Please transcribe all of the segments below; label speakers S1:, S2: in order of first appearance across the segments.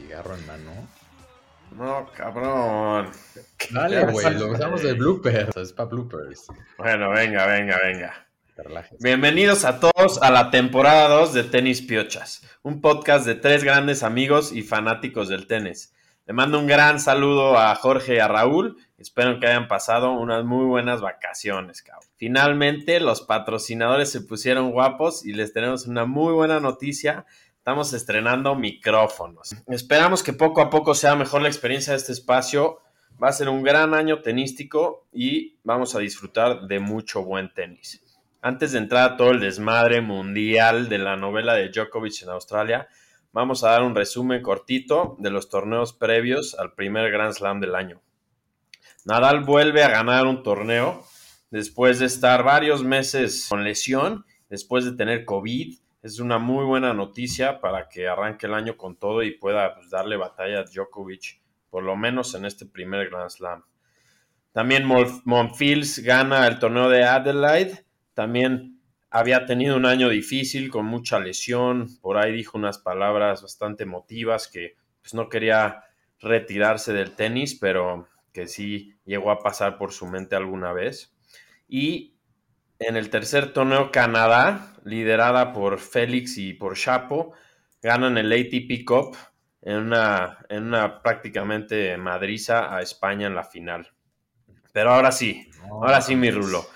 S1: cigarro en mano.
S2: No, cabrón.
S1: Dale, güey, lo usamos de bloopers. Es para bloopers.
S2: Bueno, venga, venga, venga. Bienvenidos a todos a la temporada 2 de Tenis Piochas, un podcast de tres grandes amigos y fanáticos del tenis. Le mando un gran saludo a Jorge y a Raúl. Espero que hayan pasado unas muy buenas vacaciones, cabrón. Finalmente, los patrocinadores se pusieron guapos y les tenemos una muy buena noticia. Estamos estrenando micrófonos. Esperamos que poco a poco sea mejor la experiencia de este espacio. Va a ser un gran año tenístico y vamos a disfrutar de mucho buen tenis. Antes de entrar a todo el desmadre mundial de la novela de Djokovic en Australia, vamos a dar un resumen cortito de los torneos previos al primer Grand Slam del año. Nadal vuelve a ganar un torneo después de estar varios meses con lesión, después de tener COVID. Es una muy buena noticia para que arranque el año con todo y pueda pues, darle batalla a Djokovic, por lo menos en este primer Grand Slam. También Monfils gana el torneo de Adelaide también había tenido un año difícil con mucha lesión. Por ahí dijo unas palabras bastante emotivas que pues, no quería retirarse del tenis, pero que sí llegó a pasar por su mente alguna vez. Y en el tercer torneo, Canadá, liderada por Félix y por Chapo, ganan el ATP Cup en una, en una prácticamente madriza a España en la final. Pero ahora sí, ahora sí, mi Rulo.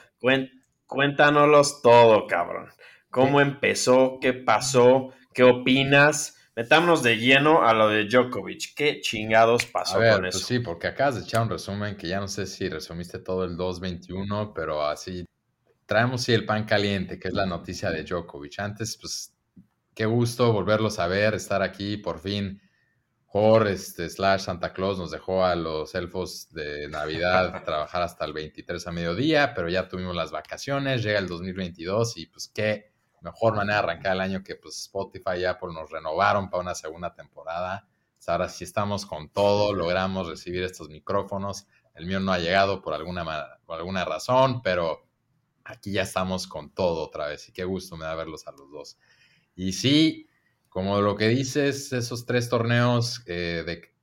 S2: Cuéntanos todo, cabrón. ¿Cómo empezó? ¿Qué pasó? ¿Qué opinas? Metámonos de lleno a lo de Djokovic. ¿Qué chingados pasó con pues eso?
S1: sí, porque acabas de echar un resumen que ya no sé si resumiste todo el 2.21, pero así traemos sí el pan caliente, que es la noticia de Djokovic. Antes, pues, qué gusto volverlos a ver, estar aquí por fin Jorge este, slash Santa Claus nos dejó a los elfos de Navidad trabajar hasta el 23 a mediodía, pero ya tuvimos las vacaciones, llega el 2022 y pues qué mejor manera de arrancar el año que pues Spotify y Apple nos renovaron para una segunda temporada. Pues, ahora sí estamos con todo, logramos recibir estos micrófonos. El mío no ha llegado por alguna, por alguna razón, pero aquí ya estamos con todo otra vez y qué gusto me da verlos a los dos. Y sí, como lo que dices, esos tres torneos eh, de,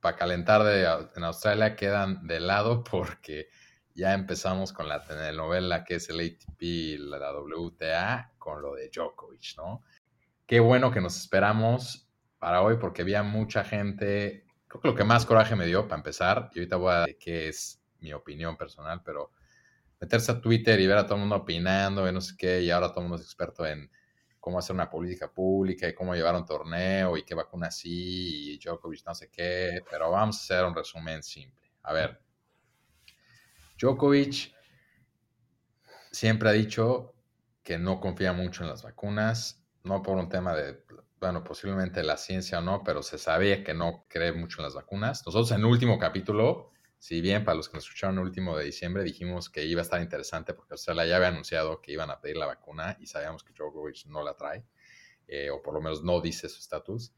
S1: para calentar en Australia quedan de lado porque ya empezamos con la telenovela que es el ATP la WTA con lo de Djokovic, ¿no? Qué bueno que nos esperamos para hoy porque había mucha gente, creo que lo que más coraje me dio para empezar, y ahorita voy a decir qué es mi opinión personal, pero meterse a Twitter y ver a todo el mundo opinando y no sé qué, y ahora todo el mundo es experto en cómo hacer una política pública y cómo llevar un torneo y qué vacuna sí y Djokovic no sé qué, pero vamos a hacer un resumen simple. A ver, Djokovic siempre ha dicho que no confía mucho en las vacunas, no por un tema de, bueno, posiblemente la ciencia o no, pero se sabía que no cree mucho en las vacunas. Nosotros en el último capítulo si bien para los que nos escucharon el último de diciembre dijimos que iba a estar interesante porque Australia ya había anunciado que iban a pedir la vacuna y sabíamos que Djokovic no la trae, eh, o por lo menos no dice su estatus.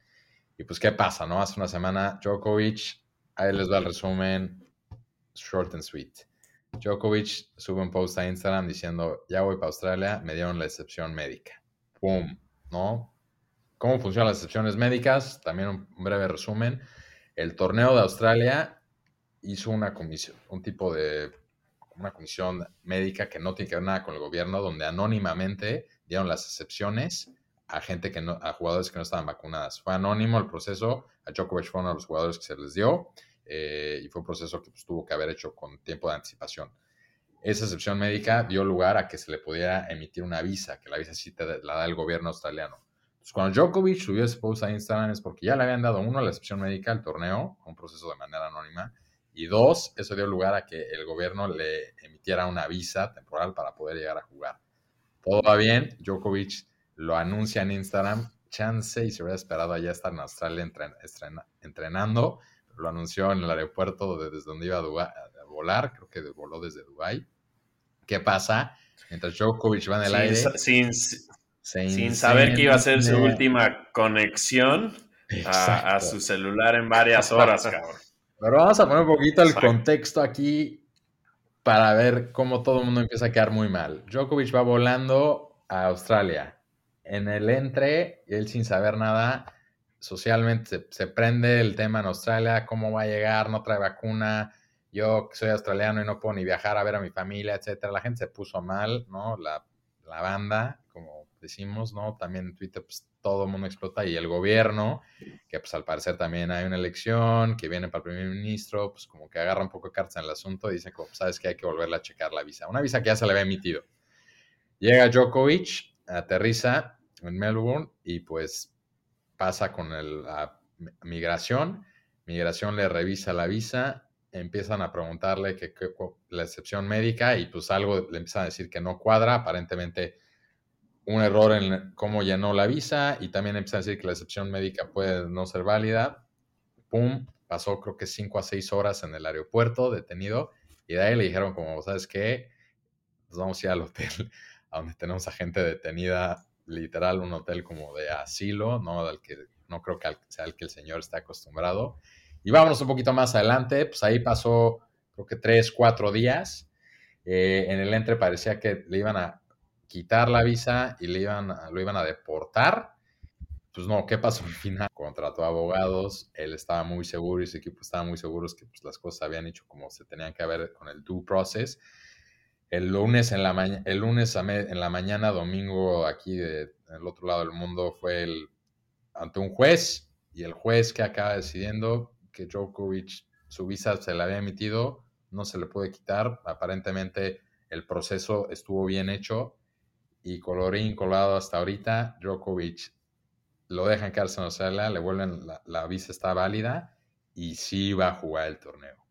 S1: Y pues, ¿qué pasa? no? Hace una semana Djokovic, ahí les va el resumen, short and sweet. Djokovic sube un post a Instagram diciendo, ya voy para Australia, me dieron la excepción médica. ¡Pum! ¿No? ¿Cómo funcionan las excepciones médicas? También un breve resumen. El torneo de Australia hizo una comisión, un tipo de una comisión médica que no tiene que ver nada con el gobierno, donde anónimamente dieron las excepciones a gente que no, a jugadores que no estaban vacunadas. Fue anónimo el proceso, a Djokovic fue uno de los jugadores que se les dio, eh, y fue un proceso que pues, tuvo que haber hecho con tiempo de anticipación. Esa excepción médica dio lugar a que se le pudiera emitir una visa, que la visa sí te la da el gobierno australiano. Entonces, cuando Djokovic subió ese post a Instagram es porque ya le habían dado, uno, la excepción médica al torneo, un proceso de manera anónima, y dos, eso dio lugar a que el gobierno le emitiera una visa temporal para poder llegar a jugar. Todo va bien, Djokovic lo anuncia en Instagram, chance y se hubiera esperado allá estar en Australia entrenando, lo anunció en el aeropuerto desde donde iba a, volar, creo que voló desde Dubai. ¿Qué pasa? Mientras Djokovic va en el aire.
S2: Sin, sin, saber que iba a ser su última conexión a, a, su celular en varias horas, cabrón.
S1: Pero vamos a poner un poquito el contexto aquí para ver cómo todo el mundo empieza a quedar muy mal. Djokovic va volando a Australia. En el entre, él sin saber nada, socialmente se, prende el tema en Australia, cómo va a llegar, no trae vacuna, yo soy australiano y no puedo ni viajar a ver a mi familia, etcétera. La gente se puso mal, ¿no? La, la banda, como decimos, ¿no? También en Twitter, pues todo el mundo explota y el gobierno, que pues al parecer también hay una elección, que viene para el primer ministro, pues como que agarra un poco de cartas en el asunto y dice como, pues, sabes que hay que volverle a checar la visa. Una visa que ya se le había emitido. Llega Djokovic, aterriza en Melbourne y pues pasa con la migración. Migración le revisa la visa, empiezan a preguntarle que, la excepción médica y pues algo le empiezan a decir que no cuadra, aparentemente un error en cómo llenó la visa y también empiezan a decir que la excepción médica puede no ser válida. Pum, pasó creo que cinco a seis horas en el aeropuerto detenido y de ahí le dijeron como, ¿sabes qué? Nos vamos a ir al hotel a donde tenemos a gente detenida, literal un hotel como de asilo, ¿no? Del que no creo que sea el que el señor está acostumbrado. Y vámonos un poquito más adelante, pues ahí pasó creo que tres, cuatro días. Eh, en el entre parecía que le iban a quitar la visa y le iban lo iban a deportar. Pues no, ¿qué pasó al final? Contrató abogados, él estaba muy seguro y su equipo estaba muy seguros que pues, las cosas habían hecho como se tenían que ver con el due process. El lunes en la, mañana el lunes en la mañana, domingo, aquí del otro lado del mundo, fue el, ante un juez y el juez que acaba decidiendo que Djokovic, su visa se le había emitido, no se le puede quitar. Aparentemente el proceso estuvo bien hecho y colorín colado hasta ahorita, Djokovic lo dejan quedarse en Australia, le vuelven, la, visa está válida y sí va a jugar el torneo.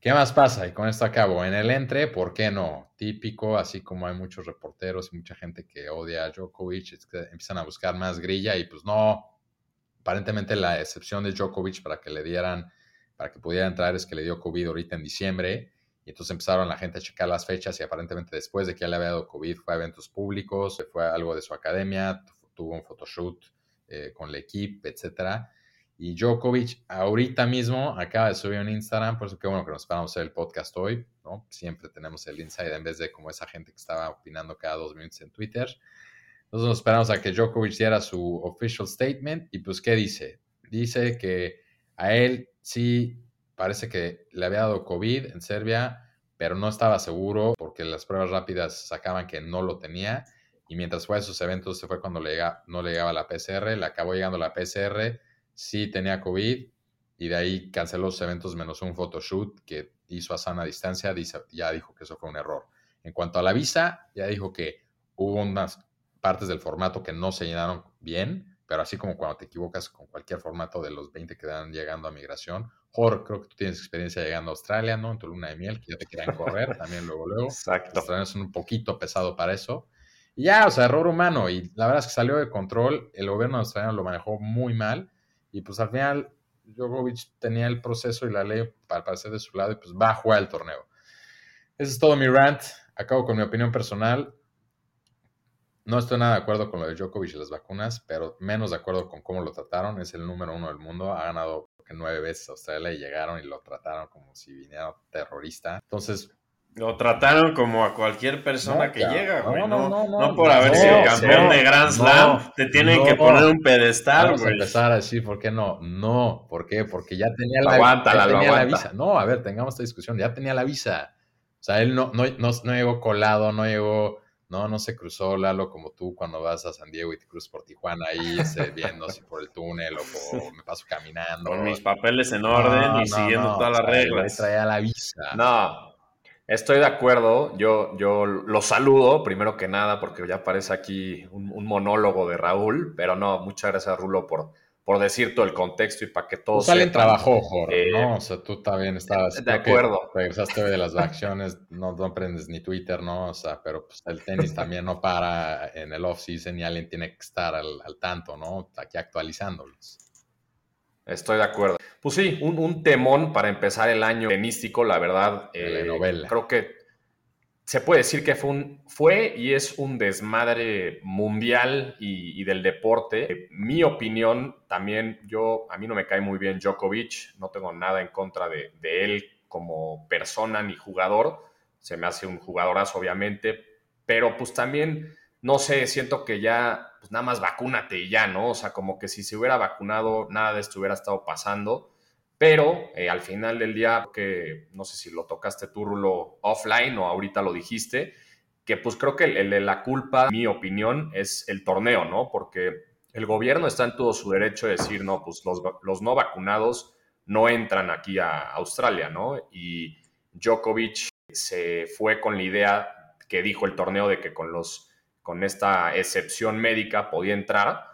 S1: ¿Qué más pasa? Y con esto acabo. En el entre, ¿por qué no? Típico, así como hay muchos reporteros y mucha gente que odia a Djokovic, es que empiezan a buscar más grilla y pues no. Aparentemente la excepción de Djokovic para que le dieran, para que pudiera entrar es que le dio COVID ahorita en diciembre y entonces empezaron la gente a checar las fechas y aparentemente después de que ya le había dado COVID fue a eventos públicos, fue algo de su academia, tuvo un photoshoot eh, con la equipo, etcétera. Y Djokovic ahorita mismo acaba de subir un Instagram, por eso qué bueno que nos paramos hacer el podcast hoy, ¿no? Siempre tenemos el inside en vez de como esa gente que estaba opinando cada dos minutos en Twitter. Entonces nos esperamos a que Djokovic diera su official statement y pues ¿qué dice? Dice que a él sí parece que le había dado COVID en Serbia, pero no estaba seguro porque las pruebas rápidas sacaban que no lo tenía. Y mientras fue a esos eventos, se fue cuando le no le llegaba la PCR, le acabó llegando la PCR, sí tenía COVID y de ahí canceló los eventos menos un photoshoot que hizo a sana distancia, ya dijo que eso fue un error. En cuanto a la visa, ya dijo que hubo unas partes del formato que no se llenaron bien, pero así como cuando te equivocas con cualquier formato de los 20 que dan llegando a migración, Jorge, creo que tú tienes experiencia llegando a Australia, ¿no? En tu luna de miel, que ya te querían correr también luego, luego. Exacto. Los australianos son un poquito pesado para eso. Y ya, o sea, error humano. Y la verdad es que salió de control. El gobierno australiano lo manejó muy mal. Y pues al final, Djokovic tenía el proceso y la ley para parecer de su lado y pues va a jugar el torneo. Ese es todo mi rant. Acabo con mi opinión personal. No estoy nada de acuerdo con lo de Djokovic y las vacunas, pero menos de acuerdo con cómo lo trataron. Es el número uno del mundo. Ha ganado nueve veces a Australia y llegaron y lo trataron como si viniera terrorista. Entonces,
S2: lo trataron como a cualquier persona que llega, güey. No, no, no, no, por haber sido campeón de Grand Slam. te tienen que poner un pedestal,
S1: Vamos a empezar a decir, ¿por qué no? No, ¿por qué? Porque ya tenía, la, tenía la visa. No, a ver, tengamos esta discusión. Ya tenía la visa. O sea, él no, no, no, no llegó colado, no llegó no, no se cruzó Lalo como tú cuando vas a San Diego y te cruzas por Tijuana ahí viendo si por el túnel o, me paso caminando.
S2: Con mis papeles en orden y siguiendo todas las reglas.
S1: Traía la visa.
S3: No, estoy de acuerdo. Yo, yo lo saludo primero que nada porque ya parece aquí un, un monólogo de Raúl, pero no, muchas gracias Rulo por por decir todo el contexto y para que todos.
S1: Pues alguien trabajó, Jorge, ¿no? Eh, o sea, tú también estabas.
S3: De acuerdo.
S1: Regresaste de las vacaciones, no, no aprendes ni Twitter, ¿no? O sea, pero pues el tenis también no para en el off-season y alguien tiene que estar al, tanto, ¿no? Aquí actualizándolos.
S3: Estoy de acuerdo. Pues sí, un, temón para empezar el año tenístico, la verdad.
S1: Eh, novela.
S3: Creo que se puede decir que fue, un, fue y es un desmadre mundial y, del deporte. Mi opinión, también yo, a mí no me cae muy bien Djokovic, no tengo nada en contra de, él como persona ni jugador, se me hace un jugadorazo obviamente, pero pues también, no sé, siento que ya pues nada más vacúnate y ya, ¿no? O sea, como que si se hubiera vacunado, nada de esto hubiera estado pasando. Pero eh, al final del día, que no sé si lo tocaste tú, Rulo, offline o ahorita lo dijiste, que pues creo que la culpa, mi opinión, es el torneo, ¿no? Porque el gobierno está en todo su derecho de decir, no, pues los, los no vacunados no entran aquí a Australia, ¿no? Y Djokovic se fue con la idea que dijo el torneo de que con los con esta excepción médica podía entrar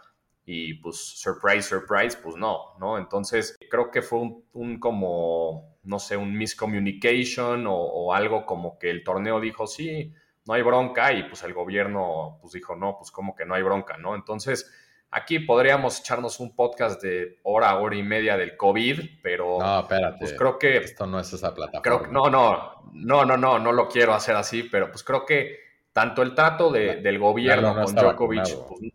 S3: y pues surprise, surprise, pues no, ¿no? Entonces creo que fue un, como, no sé, un miscommunication o, algo como que el torneo dijo, sí, no hay bronca y pues el gobierno pues dijo, no, pues como que no hay bronca, ¿no? Entonces aquí podríamos echarnos un podcast de hora, hora y media del COVID, pero
S1: no, espérate,
S3: pues creo que...
S1: Esto no es esa plataforma.
S3: Creo, no, no, no, no, no, no lo quiero hacer así, pero pues creo que tanto el trato del gobierno con Djokovic. Pues,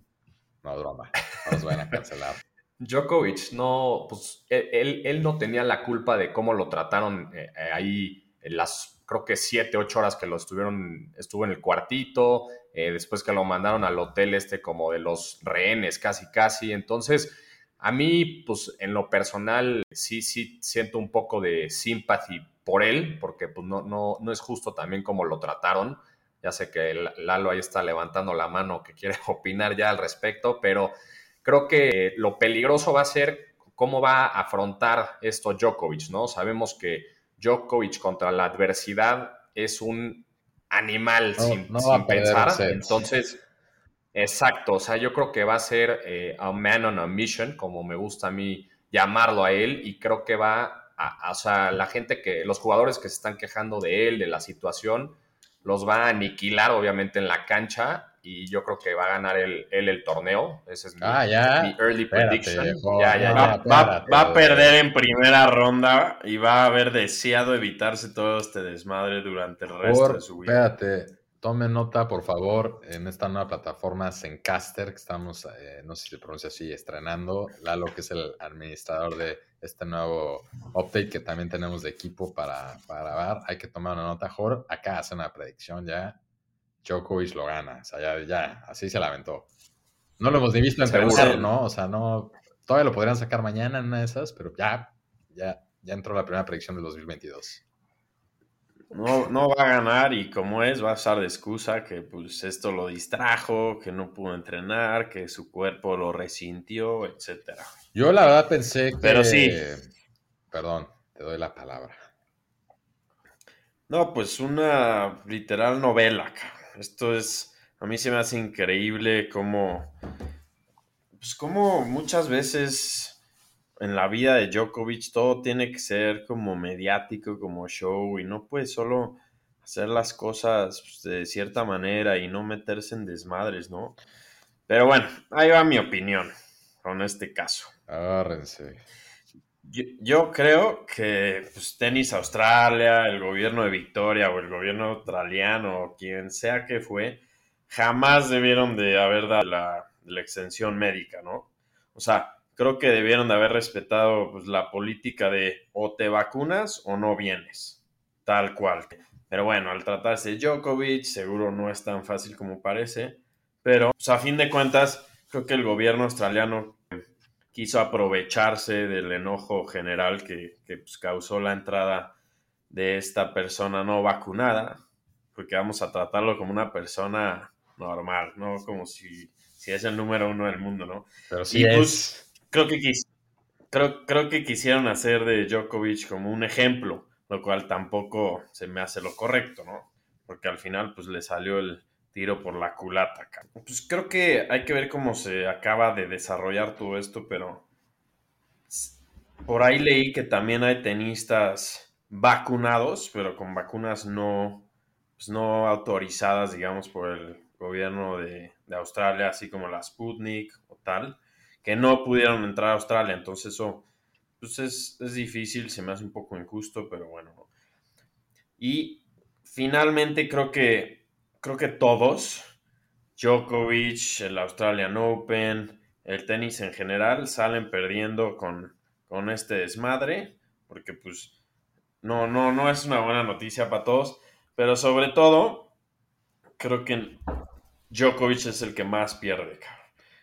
S1: no, broma, nos van a cancelar.
S3: Djokovic no, pues él, él, no tenía la culpa de cómo lo trataron eh, eh, ahí en las, creo que siete, ocho horas que lo estuvieron, estuvo en el cuartito, eh, después que lo mandaron al hotel este como de los rehenes, casi, casi. Entonces, a mí, pues en lo personal, sí, sí siento un poco de simpatía por él, porque pues no, no, no es justo también cómo lo trataron. Ya sé que Lalo ahí está levantando la mano que quiere opinar ya al respecto, pero creo que lo peligroso va a ser cómo va a afrontar esto Djokovic, ¿no? Sabemos que Djokovic contra la adversidad es un animal sin, pensar. Entonces, exacto, o sea, yo creo que va a ser eh, a man on a mission, como me gusta a mí llamarlo a él, y creo que va a, o sea, la gente que, los jugadores que se están quejando de él, de la situación, los va a aniquilar obviamente en la cancha y yo creo que va a ganar él el, el, torneo. Ese es mi,
S1: ah,
S3: early prediction.
S2: ya, ya, va, va, a perder en primera ronda y va a haber deseado evitarse todo este desmadre durante el resto de su
S1: vida. Espérate, Tome nota, por favor, en esta nueva plataforma Zencaster, que estamos, eh, no sé si se pronuncia así, estrenando. Lalo, que es el administrador de este nuevo update que también tenemos de equipo para, para grabar. Hay que tomar una nota. Jor, acá hace una predicción ya. Djokovic lo gana. O sea, ya, ya así se lamentó. No lo hemos ni visto en tercer, ¿no? O sea, no. Todavía lo podrían sacar mañana en una de esas, pero ya, ya, ya entró la primera predicción del 2022.
S2: No, no va a ganar y como es, va a usar de excusa que pues esto lo distrajo, que no pudo entrenar, que su cuerpo lo resintió, etcétera.
S1: Yo la verdad pensé que...
S2: Pero sí.
S1: Perdón, te doy la palabra.
S2: No, pues una literal novela. Esto es, a mí se me hace increíble cómo, pues como muchas veces en la vida de Djokovic todo tiene que ser como mediático, como show, y no puede solo hacer las cosas pues, de cierta manera y no meterse en desmadres, ¿no? Pero bueno, ahí va mi opinión con este caso.
S1: Agárrense.
S2: Yo, creo que pues, Tenis Australia, el gobierno de Victoria o el gobierno australiano o quien sea que fue, jamás debieron de haber dado la, extensión médica, ¿no? O sea, creo que debieron de haber respetado pues, la política de o te vacunas o no vienes, tal cual. Pero bueno, al tratarse de Djokovic, seguro no es tan fácil como parece, pero pues, a fin de cuentas, creo que el gobierno australiano quiso aprovecharse del enojo general que, pues, causó la entrada de esta persona no vacunada, porque vamos a tratarlo como una persona normal, no como si, si es el número uno del mundo, ¿no?
S1: Pero sí pues,
S2: creo que, creo, creo que quisieron hacer de Djokovic como un ejemplo, lo cual tampoco se me hace lo correcto, ¿no? Porque al final pues le salió el tiro por la culata. Pues creo que hay que ver cómo se acaba de desarrollar todo esto, pero por ahí leí que también hay tenistas vacunados, pero con vacunas no, pues no autorizadas, digamos, por el gobierno de, Australia, así como la Sputnik o tal que no pudieron entrar a Australia. Entonces eso pues es, difícil, se me hace un poco injusto, pero bueno. Y finalmente creo que, creo que todos, Djokovic, el Australian Open, el tenis en general, salen perdiendo con, con este desmadre, porque pues no, no, no es una buena noticia para todos, pero sobre todo, creo que Djokovic es el que más pierde,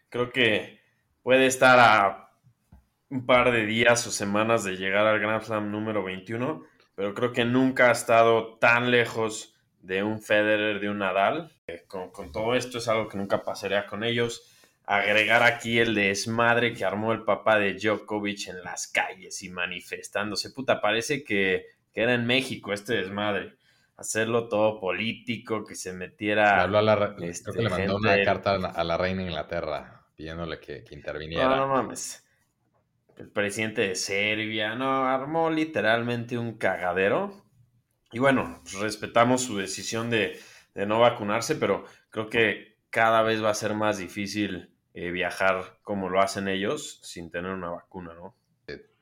S2: Creo que puede estar a un par de días o semanas de llegar al Grand Slam número 21, pero creo que nunca ha estado tan lejos de un Federer, de un Nadal. Con, con todo esto es algo que nunca pasaría con ellos agregar aquí el desmadre que armó el papá de Djokovic en las calles y manifestándose. Puta, parece que, era en México este desmadre. Hacerlo todo político, que se metiera.
S1: Habló a la, este, creo que le mandó una carta a la reina de Inglaterra pidiéndole que, interviniera.
S2: No, no mames. El presidente de Serbia, no, armó literalmente un cagadero. Y bueno, pues respetamos su decisión de, no vacunarse, pero creo que cada vez va a ser más difícil eh, viajar como lo hacen ellos sin tener una vacuna, ¿no?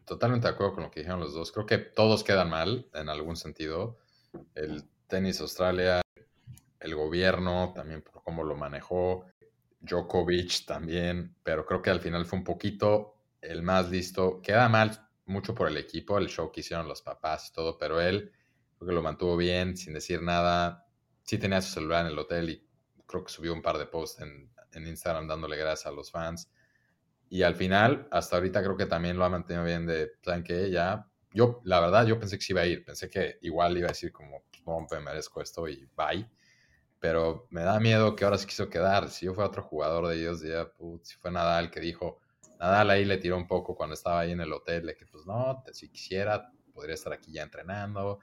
S1: Totalmente de acuerdo con lo que dijeron los dos. Creo que todos quedan mal en algún sentido. El tenis Australia, el gobierno también por cómo lo manejó, Djokovic también, pero creo que al final fue un poquito el más listo. Queda mal mucho por el equipo, el show que hicieron los papás y todo, pero él creo que lo mantuvo bien, sin decir nada. Sí tenía su celular en el hotel y creo que subió un par de posts en, en Instagram dándole gracias a los fans. Y al final, hasta ahorita creo que también lo ha mantenido bien de, ¿saben que Ya, yo, la verdad, yo pensé que sí iba a ir. Pensé que igual iba a decir como, no, me merezco esto y bye. Pero me da miedo que ahora se quiso quedar. Si yo fuera otro jugador de ellos, ya, si fue Nadal que dijo, Nadal ahí le tiró un poco cuando estaba ahí en el hotel, de que pues no, si quisiera, podría estar aquí ya entrenando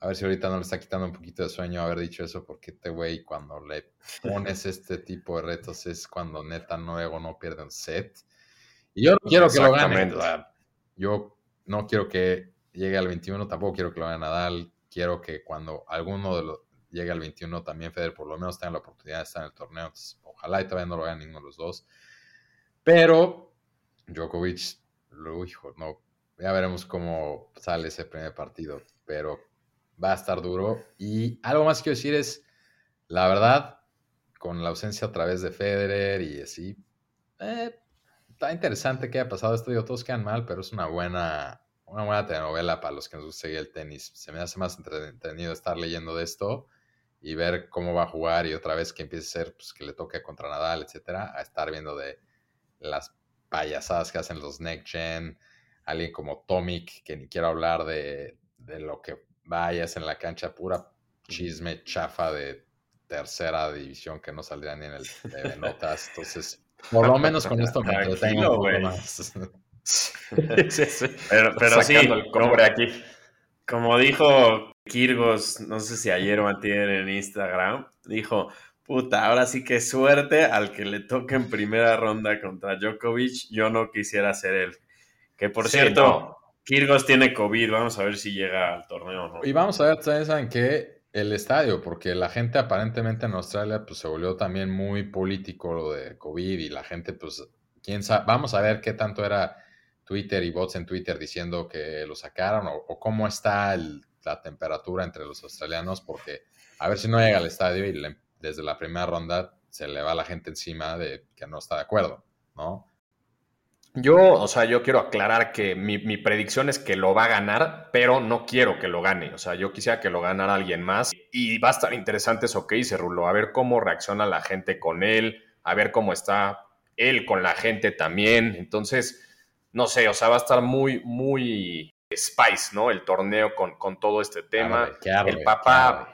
S1: a ver si ahorita no le está quitando un poquito de sueño haber dicho eso, porque este güey, cuando le pones este tipo de retos, es cuando neta luego no pierde un set. Y yo no quiero que lo gane. yo no quiero que llegue al 21, tampoco quiero que lo gane Nadal. Quiero que cuando alguno de los llegue al 21, también Federer por lo menos tenga la oportunidad de estar en el torneo. ojalá y todavía no lo gane ninguno de los dos. Pero Djokovic, lo hijo, no. Ya veremos cómo sale ese primer partido. Pero va a estar duro. Y algo más que quiero decir es, la verdad, con la ausencia a través de Federer y así, eh, está interesante que haya pasado esto. Digo, todos quedan mal, pero es una buena, una buena telenovela para los que nos gusta el tenis. Se me hace más entretenido estar leyendo de esto y ver cómo va a jugar y otra vez que empiece a ser, pues que le toque contra Nadal, etcétera, a estar viendo de las payasadas que hacen los next gen, alguien como Tomic, que ni quiero hablar de, de lo que vayas en la cancha, pura chisme chafa de tercera división que no saldría ni en el de notas. Entonces, por lo menos con esto me entretengo un poco más.
S2: Pero, pero sí, como, aquí. como dijo Kirgos, no sé si ayer o en Instagram, dijo, puta, ahora sí que suerte al que le toque en primera ronda contra Djokovic, yo no quisiera ser él. Que por cierto, Kirgos tiene COVID, vamos a ver si llega al torneo.
S1: Y vamos a ver, saben que el estadio, porque la gente aparentemente en Australia pues se volvió también muy político lo de COVID y la gente pues, quién sabe, vamos a ver qué tanto era Twitter y bots en Twitter diciendo que lo sacaron o, cómo está la temperatura entre los australianos, porque a ver si no llega al estadio y desde la primera ronda se le va la gente encima de que no está de acuerdo, ¿no?
S3: Yo, o sea, yo quiero aclarar que mi, predicción es que lo va a ganar, pero no quiero que lo gane. O sea, yo quisiera que lo ganara alguien más. Y va a estar interesante eso que dice Rulo, a ver cómo reacciona la gente con él, a ver cómo está él con la gente también. Entonces, no sé, o sea, va a estar muy, muy spice, ¿no? El torneo con, con todo este tema. el papá,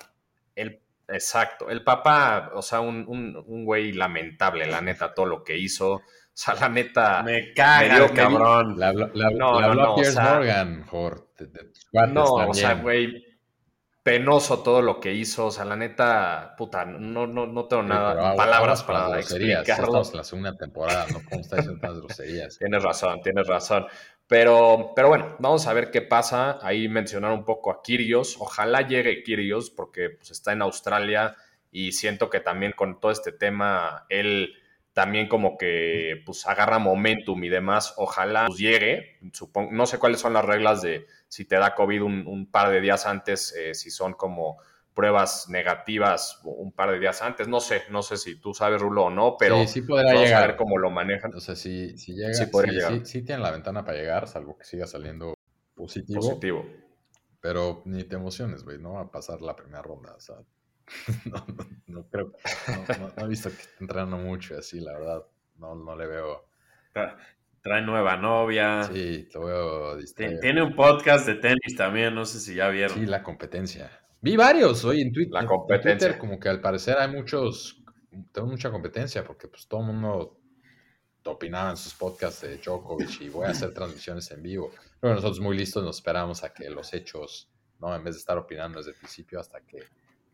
S3: el, exacto, el papá, o sea, un, un, un güey lamentable, la neta, todo lo que hizo. O sea, la neta.
S2: Me cae el cabrón.
S1: La, la, no, no, no, Pierce Morgan,
S3: No, o sea, güey. Penoso todo lo que hizo. O sea, la neta, puta, no, no, no tengo nada, palabras para explicarlo.
S1: Estamos en la segunda temporada, no podemos estar diciendo tantas groserías.
S3: tienes razón, tienes razón. Pero, pero bueno, vamos a ver qué pasa. Ahí mencionar un poco a Kirios. Ojalá llegue Kirios porque pues, está en Australia y siento que también con todo este tema él también como que pues agarra momentum y demás, ojalá pues, llegue, supongo, no sé cuáles son las reglas de si te da COVID un, par de días antes, eh, si son como pruebas negativas un par de días antes, no sé, no sé si tú sabes Rulo o no, pero
S1: sí, sí podrá vamos llegar.
S3: a ver cómo lo manejan.
S1: O sea, si, si llega, sí, sí, sí, tienen la ventana para llegar, salvo que siga saliendo positivo.
S3: Positivo.
S1: Pero ni te emociones, güey, no va a pasar la primera ronda, o sea, no, no, no, creo. No, he visto que esté entrenando mucho así, la verdad. no, no le veo.
S2: Trae nueva novia.
S1: Sí, lo veo
S2: Tiene un podcast de tenis también, no sé si ya vieron.
S1: Sí, la competencia. Vi varios hoy en, Twitter.
S3: La competencia.
S1: Twitter, como que al parecer hay muchos, tengo mucha competencia porque pues todo el mundo opinaba en sus podcasts de Djokovic y voy a hacer transmisiones en vivo. Pero nosotros muy listos nos esperamos a que los hechos, ¿no? En vez de estar opinando desde el principio hasta que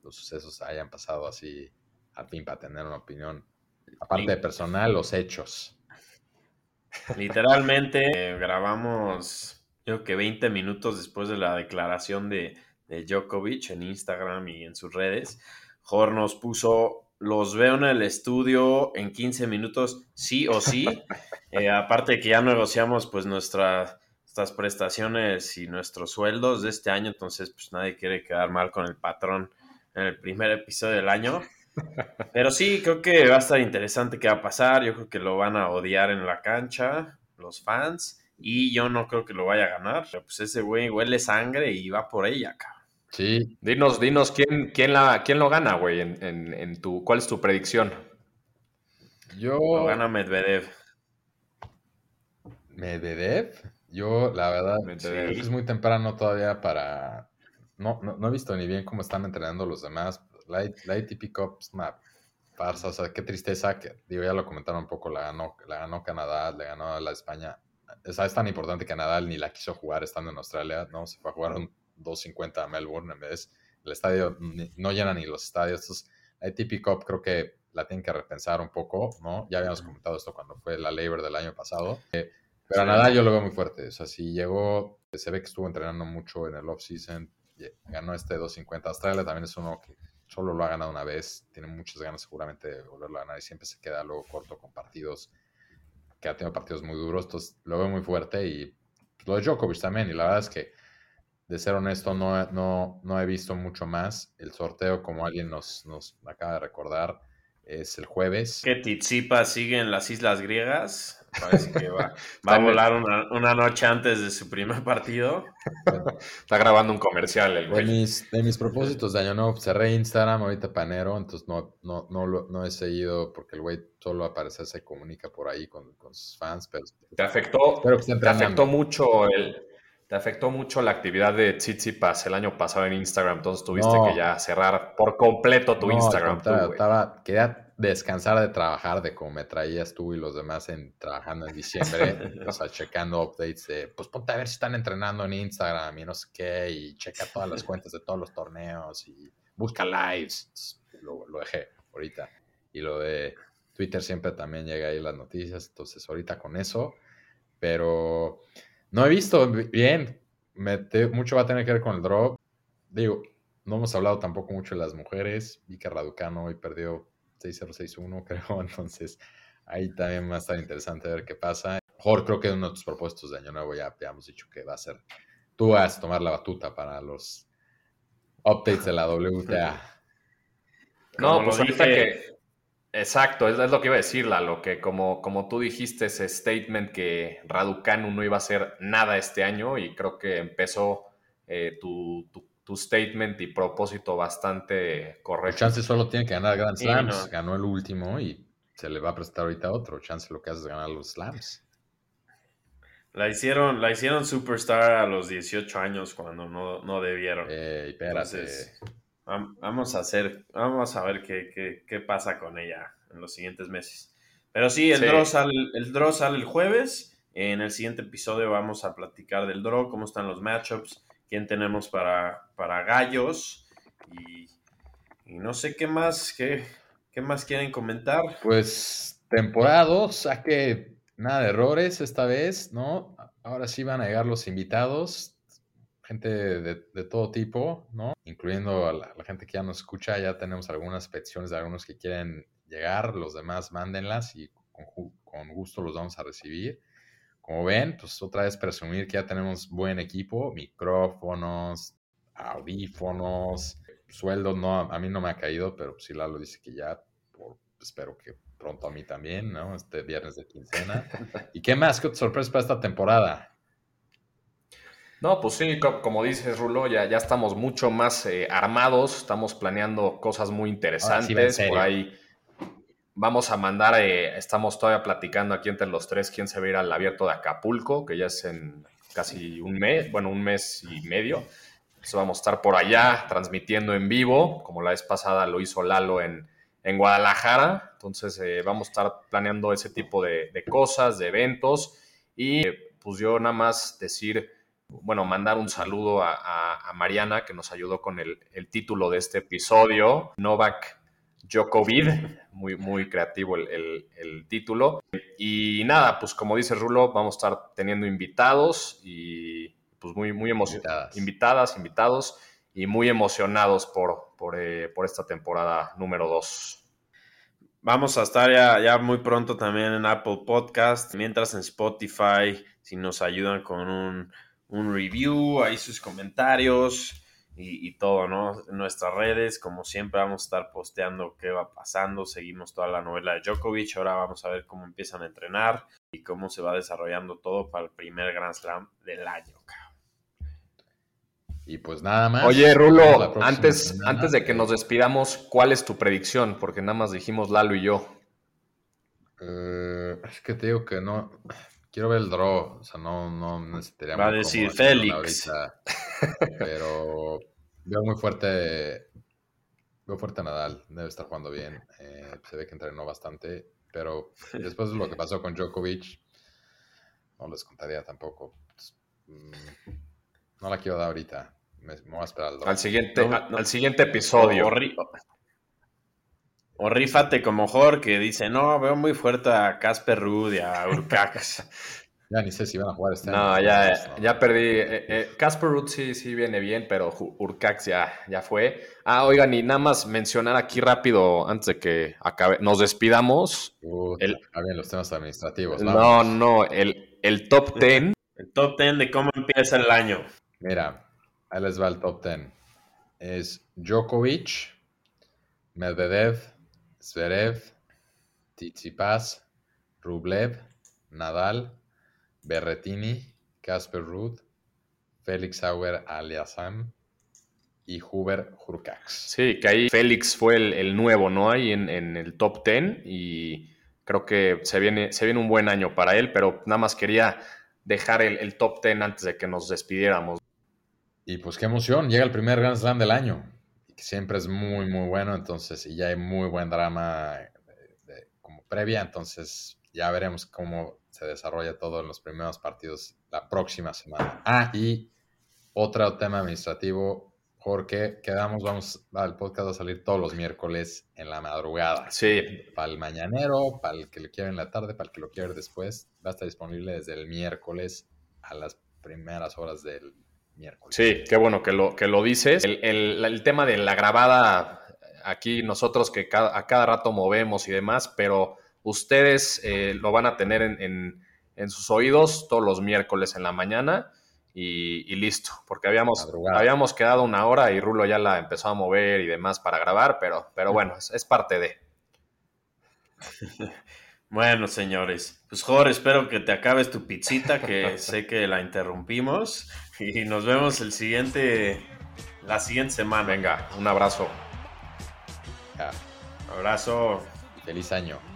S1: los sucesos hayan pasado así al fin para tener una opinión. Aparte de personal, los hechos.
S2: Literalmente eh, grabamos, creo que 20 minutos después de la declaración de, de Djokovic en Instagram y en sus redes. Jor nos puso, los veo en el estudio en 15 minutos, sí o sí. Eh, aparte de que ya negociamos pues nuestras prestaciones y nuestros sueldos de este año, entonces pues nadie quiere quedar mal con el patrón en el primer episodio del año. Pero sí, creo que va a estar interesante qué va a pasar. Yo creo que lo van a odiar en la cancha, los fans. Y yo no creo que lo vaya a ganar. Pero pues ese güey huele sangre y va por ella, cabrón.
S1: Sí.
S3: Dinos, dinos, ¿quién, quién, la, quién lo gana, güey? En, tu, ¿Cuál es tu predicción?
S1: Yo.
S2: Lo gana Medvedev.
S1: ¿Medvedev? Yo, la verdad, es muy temprano todavía para. No, no, no he visto ni bien cómo están entrenando los demás la, la ATP Cup es una farsa, o sea, qué tristeza que, digo, ya lo comentaron un poco, la ganó, la ganó Canadá, le ganó a la España. Esa es tan importante que Nadal ni la quiso jugar estando en Australia, ¿no? Se fue a jugar un 2.50 a Melbourne en vez. El estadio no llena ni los estadios. Entonces, la ATP Cup creo que la tienen que repensar un poco, ¿no? Ya habíamos comentado esto cuando fue la Labor del año pasado. Eh, pero a Nadal yo lo veo muy fuerte. O sea, si llegó, se ve que estuvo entrenando mucho en el off-season, ganó este 2.50. Australia también es uno que solo lo ha ganado una vez, tiene muchas ganas seguramente de volverlo a ganar y siempre se queda luego corto con partidos que ha tenido partidos muy duros, entonces lo veo muy fuerte y pues, lo de Djokovic también y la verdad es que de ser honesto no, no, no he visto mucho más, el sorteo como alguien nos, nos acaba de recordar es el jueves.
S2: Que Tizipa sigue en las Islas Griegas. Parece que va, a volar una, noche antes de su primer partido.
S3: Está grabando un comercial el
S1: güey. De mis, de mis propósitos de año nuevo, cerré Instagram ahorita panero, entonces no, no, no, lo, no he seguido porque el güey solo aparece, se comunica por ahí con, sus fans. Pero,
S3: te afectó, te afectó mucho el, te afectó mucho la actividad de Tsitsipas el año pasado en Instagram, entonces tuviste que ya cerrar por completo tu Instagram.
S1: estaba, quería descansar de trabajar, de cómo me traías tú y los demás en, trabajando en diciembre, o sea, checando updates de, pues ponte a ver si están entrenando en Instagram y no sé qué, y checa todas las cuentas de todos los torneos y busca lives. Lo, lo dejé ahorita. Y lo de Twitter siempre también llega ahí las noticias, entonces ahorita con eso, pero no he visto bien. mucho va a tener que ver con el drop. Digo, no hemos hablado tampoco mucho de las mujeres. Vi que Raducano hoy perdió 6-0-6-1, creo. Entonces, ahí también va a estar interesante ver qué pasa. Mejor creo que uno de tus propuestos de Año Nuevo ya habíamos dicho que va a ser. Tú vas a tomar la batuta para los updates de la WTA.
S3: No, pues ahorita que, Exacto, es, lo que iba a decir, Lalo, que como, como tú dijiste ese statement que Raducanu no iba a hacer nada este año y creo que empezó eh, tu, statement y propósito bastante correcto.
S1: Chance solo tiene que ganar Grand Slams, ganó el último y se le va a prestar ahorita otro. Chance lo que hace es ganar los Slams.
S2: La hicieron, la hicieron superstar a los 18 años cuando no, debieron.
S1: Eh, Entonces,
S2: Vamos a hacer, vamos a ver qué, pasa con ella en los siguientes meses. Pero sí, el, Draw sale, el draw sale el jueves. En el siguiente episodio vamos a platicar del draw, cómo están los matchups, quién tenemos para, para gallos y, no sé qué más, qué, qué más quieren comentar.
S1: Pues temporada saque nada de errores esta vez, ¿no? Ahora sí van a llegar los invitados gente de, todo tipo, ¿no? Incluyendo a la, gente que ya nos escucha, ya tenemos algunas peticiones de algunos que quieren llegar, los demás mándenlas y con, gusto los vamos a recibir. Como ven, pues otra vez presumir que ya tenemos buen equipo, micrófonos, audífonos, sueldo, no, a mí no me ha caído, pero si Lalo dice que ya, espero que pronto a mí también, ¿no? Este viernes de quincena. ¿Y qué más? ¿Qué sorpresa para esta temporada?
S3: No, pues sí, como dices, Rulo, ya, ya estamos mucho más eh, armados, estamos planeando cosas muy interesantes. por ahí vamos a mandar, eh, estamos todavía platicando aquí entre los tres quién se va a ir al abierto de Acapulco, que ya es en casi un mes, bueno, un mes y medio. Entonces vamos a estar por allá transmitiendo en vivo, como la vez pasada lo hizo Lalo en, en Guadalajara. Entonces eh, vamos a estar planeando ese tipo de, cosas, de eventos. Y pues yo nada más decir, bueno, mandar un saludo a, Mariana que nos ayudó con el, el título de este episodio, Novak Djokovic, muy, muy creativo el, título. Y nada, pues como dice Rulo, vamos a estar teniendo invitados y pues muy, muy emocionados. Invitadas. invitados y muy emocionados por, por, eh, esta temporada número 2.
S2: Vamos a estar ya, ya, muy pronto también en Apple Podcast, mientras en Spotify, si nos ayudan con un, un review, ahí sus comentarios y, todo, ¿no? En nuestras redes, como siempre, vamos a estar posteando qué va pasando. Seguimos toda la novela de Djokovic. Ahora vamos a ver cómo empiezan a entrenar y cómo se va desarrollando todo para el primer Grand Slam del año,
S1: Y pues nada más.
S3: Oye, Rulo, antes, antes de que nos despidamos, ¿cuál es tu predicción? Porque nada más dijimos Lalo y yo.
S1: Eh, es que te digo que no. Quiero ver el draw, o sea, no, no necesitaría.
S2: Va a decir Félix.
S1: pero veo muy fuerte. Veo fuerte a Nadal, debe estar jugando bien. Eh, se ve que entrenó bastante, pero después de lo que pasó con Djokovic, no les contaría tampoco. Pues, mm, no la quiero dar ahorita. Me, voy a esperar
S3: al, siguiente, al siguiente episodio.
S2: O rífate como Jorge, que dice, no, veo muy fuerte a Casper Ruud y a Urcax.
S1: ya ni sé si van a jugar este
S3: año. No, ya, ya perdí. Eh, eh, Casper Ruud sí, sí viene bien, pero Urcax ya, ya fue. Ah, oigan, y nada más mencionar aquí rápido, antes de que acabe, nos despidamos.
S1: el, bien, los temas administrativos.
S3: No, no, el, el top 10.
S2: el top 10 de cómo empieza el año.
S1: Mira, ahí les va el top 10. Es Djokovic, Medvedev, Zverev, Tsitsipas, Rublev, Nadal, Berretini, Casper Ruud, Félix Auer Aliasam y Huber Hurkacz.
S3: Sí, que ahí Félix fue el, nuevo, ¿no? Ahí en, el top 10 y creo que se viene, se viene un buen año para él, pero nada más quería dejar el, el top 10 antes de que nos despidiéramos.
S1: Y pues qué emoción, llega el primer Grand Slam del año siempre es muy, muy bueno, entonces, y ya hay muy buen drama como previa, entonces ya veremos cómo se desarrolla todo en los primeros partidos la próxima semana. Ah, y otro tema administrativo, Jorge, quedamos, vamos, el podcast va a salir todos los miércoles en la madrugada.
S3: Sí.
S1: Para el mañanero, para el que lo quiera en la tarde, para el que lo quiera después, va a estar disponible desde el miércoles a las primeras horas del
S3: Sí, qué bueno que lo, que lo dices. El, tema de la grabada, aquí nosotros que a cada rato movemos y demás, pero ustedes eh, lo van a tener en, sus oídos todos los miércoles en la mañana y, listo, porque habíamos, habíamos quedado una hora y Rulo ya la empezó a mover y demás para grabar, pero, pero bueno, es, parte de.
S2: Bueno, señores, pues Jorge, espero que te acabes tu pizzita, que sé que la interrumpimos. Y nos vemos el siguiente, la siguiente semana.
S3: Venga, un abrazo.
S2: Abrazo.
S1: Feliz año.